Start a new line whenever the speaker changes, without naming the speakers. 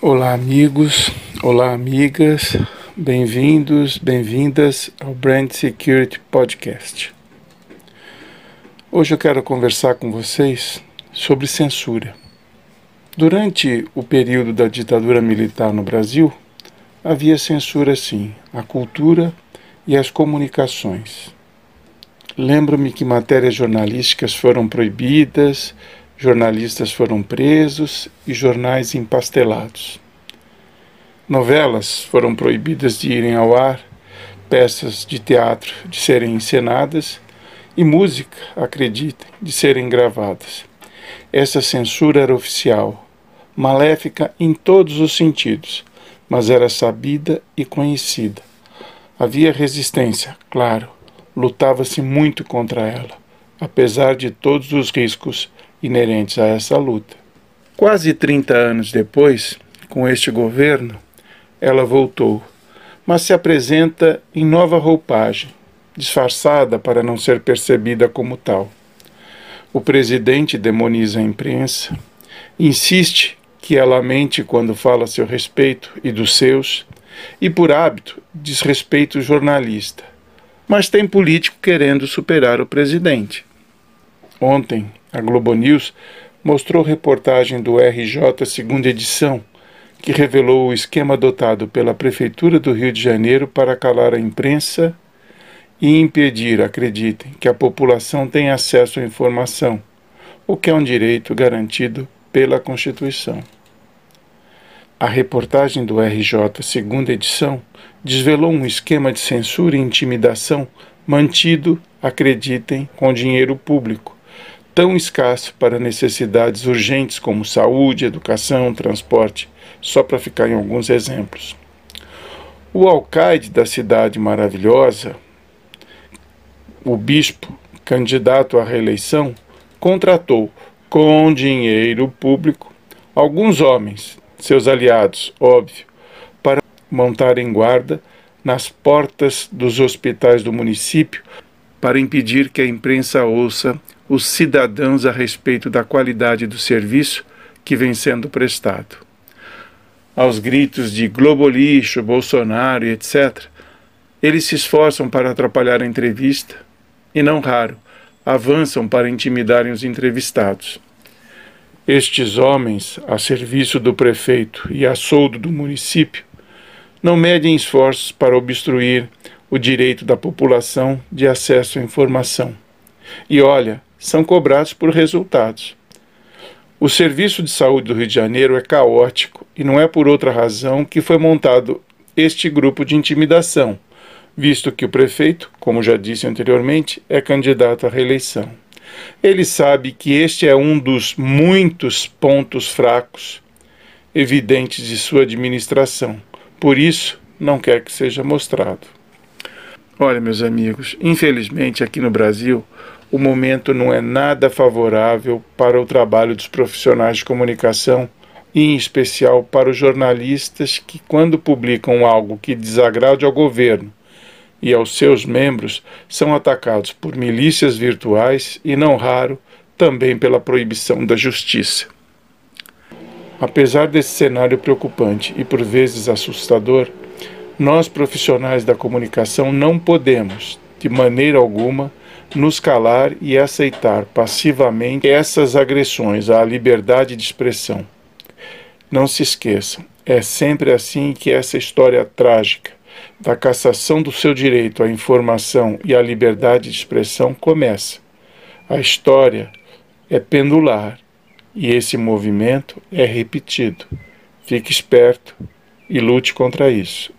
Olá, amigos, olá, amigas, bem-vindos, bem-vindas ao Brand Security Podcast. Hoje eu quero conversar com vocês sobre censura. Durante o período da ditadura militar no Brasil, havia censura sim, à cultura e às comunicações. Lembro-me que matérias jornalísticas foram proibidas, jornalistas foram presos e jornais empastelados. Novelas foram proibidas de irem ao ar, peças de teatro de serem encenadas e música, acreditem, de serem gravadas. Essa censura era oficial, maléfica em todos os sentidos, mas era sabida e conhecida. Havia resistência, claro, lutava-se muito contra ela, apesar de todos os riscos inerentes a essa luta. Quase 30 anos depois, com este governo, ela voltou, mas se apresenta em nova roupagem, disfarçada para não ser percebida como tal. O presidente demoniza a imprensa, insiste que ela mente quando fala a seu respeito e dos seus, e por hábito desrespeita o jornalista. Mas tem político querendo superar o presidente. Ontem, a Globo News mostrou reportagem do RJ segunda edição, que revelou o esquema adotado pela Prefeitura do Rio de Janeiro para calar a imprensa e impedir, acreditem, que a população tenha acesso à informação, o que é um direito garantido pela Constituição. A reportagem do RJ, segunda edição, desvelou um esquema de censura e intimidação mantido, acreditem, com dinheiro público, tão escasso para necessidades urgentes como saúde, educação, transporte, só para ficar em alguns exemplos. O alcaide da cidade maravilhosa, o bispo, candidato à reeleição, contratou com dinheiro público alguns homens, seus aliados, óbvio, para montarem guarda nas portas dos hospitais do município para impedir que a imprensa ouça os cidadãos a respeito da qualidade do serviço que vem sendo prestado. Aos gritos de Globo lixo, Bolsonaro etc., eles se esforçam para atrapalhar a entrevista e, não raro, avançam para intimidarem os entrevistados. Estes homens, a serviço do prefeito e a soldo do município, não medem esforços para obstruir o direito da população de acesso à informação. E olha, são cobrados por resultados. O Serviço de Saúde do Rio de Janeiro é caótico e não é por outra razão que foi montado este grupo de intimidação, visto que o prefeito, como já disse anteriormente, é candidato à reeleição. Ele sabe que este é um dos muitos pontos fracos evidentes de sua administração, por isso não quer que seja mostrado. Olha, meus amigos, infelizmente aqui no Brasil o momento não é nada favorável para o trabalho dos profissionais de comunicação, e em especial para os jornalistas que, quando publicam algo que desagrade ao governo e aos seus membros, são atacados por milícias virtuais e, não raro, também pela proibição da justiça. Apesar desse cenário preocupante e por vezes assustador, nós profissionais da comunicação não podemos, de maneira alguma, nos calar e aceitar passivamente essas agressões à liberdade de expressão. Não se esqueçam, é sempre assim que essa história trágica da cassação do seu direito à informação e à liberdade de expressão começa. A história é pendular e esse movimento é repetido. Fique esperto e lute contra isso.